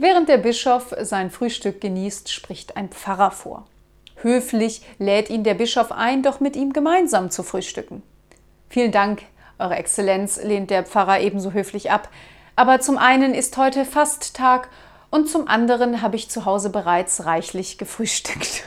Während der Bischof sein Frühstück genießt, spricht ein Pfarrer vor. Höflich lädt ihn der Bischof ein, doch mit ihm gemeinsam zu frühstücken. Vielen Dank, Eure Exzellenz, lehnt der Pfarrer ebenso höflich ab. Aber zum einen ist heute Fasttag und zum anderen habe ich zu Hause bereits reichlich gefrühstückt.